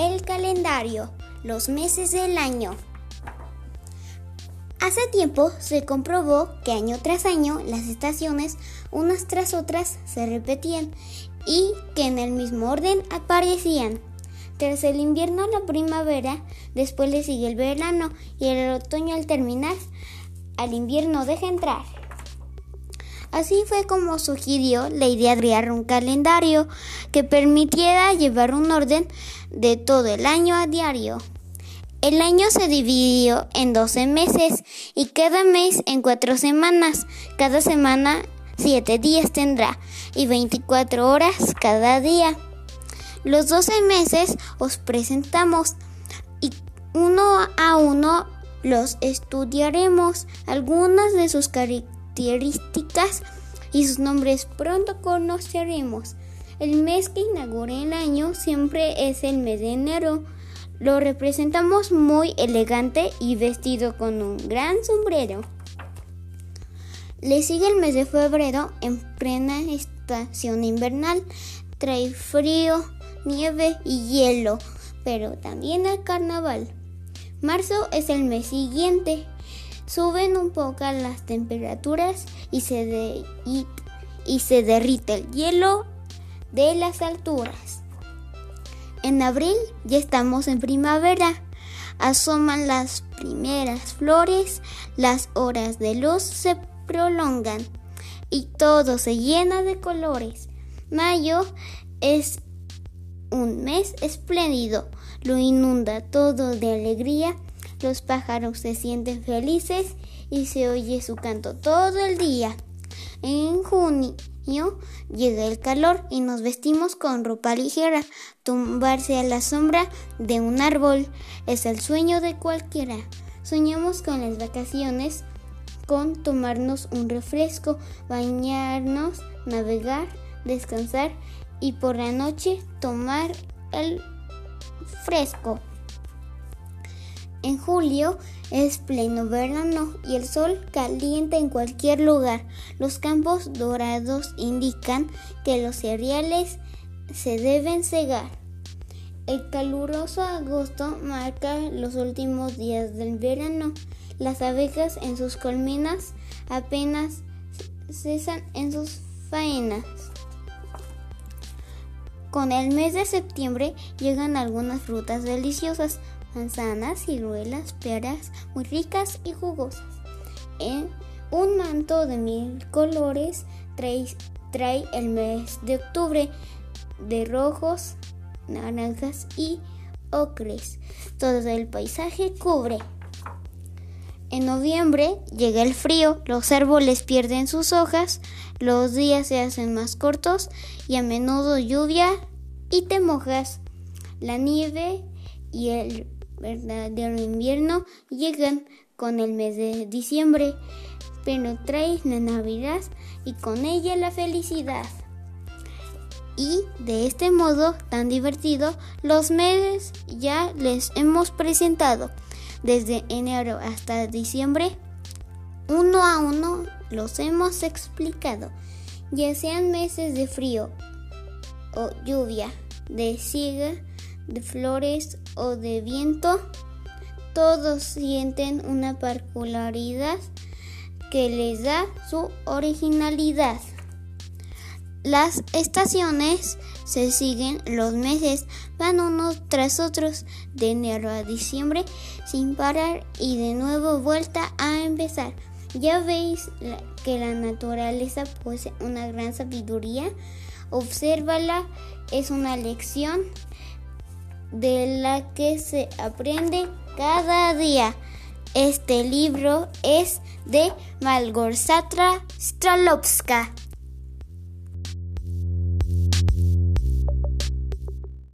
El calendario, los meses del año. Hace tiempo se comprobó que año tras año las estaciones unas tras otras se repetían y que en el mismo orden aparecían. Tras el invierno la primavera, después le sigue el verano y el otoño al terminar, al invierno deja entrar. Así fue como sugirió la idea de crear un calendario que permitiera llevar un orden de todo el año a diario. El año se dividió en 12 meses y cada mes en 4 semanas. Cada semana 7 días tendrá y 24 horas cada día. Los 12 meses os presentamos y uno a uno los estudiaremos. Algunas de sus características características y sus nombres pronto conoceremos. El mes que inaugura el año siempre es el mes de enero. Lo representamos muy elegante y vestido con un gran sombrero. Le sigue el mes de febrero en plena estación invernal. Trae frío, nieve y hielo, pero también el carnaval. Marzo es el mes siguiente suben un poco las temperaturas y se, y, se derrite el hielo de las alturas. En abril ya estamos en primavera. Asoman las primeras flores, las horas de luz se prolongan y todo se llena de colores. Mayo es un mes espléndido, lo inunda todo de alegría los pájaros se sienten felices y se oye su canto todo el día. En junio llega el calor y nos vestimos con ropa ligera. Tumbarse a la sombra de un árbol es el sueño de cualquiera. Soñamos con las vacaciones, con tomarnos un refresco, bañarnos, navegar, descansar y por la noche tomar el fresco. En julio es pleno verano y el sol calienta en cualquier lugar. Los campos dorados indican que los cereales se deben cegar. El caluroso agosto marca los últimos días del verano. Las abejas en sus colmenas apenas cesan en sus faenas. Con el mes de septiembre llegan algunas frutas deliciosas, manzanas, ciruelas, peras muy ricas y jugosas. En un manto de mil colores trae, el mes de octubre de rojos, naranjas y ocres. Todo el paisaje cubre. En noviembre llega el frío, los árboles pierden sus hojas, los días se hacen más cortos y a menudo lluvia y te mojas. La nieve y el verdadero invierno llegan con el mes de diciembre, pero trae la Navidad y con ella la felicidad. Y de este modo tan divertido, los meses ya les hemos presentado. Desde enero hasta diciembre, uno a uno los hemos explicado, ya sean meses de frío o lluvia, de siega, de flores o de viento, todos sienten una particularidad que les da su originalidad. Las estaciones se siguen, los meses van unos tras otros de enero a diciembre sin parar y de nuevo vuelta a empezar. Ya veis que la naturaleza posee una gran sabiduría. Obsérvala, es una lección de la que se aprende cada día. Este libro es de Malgorzata Stralovska.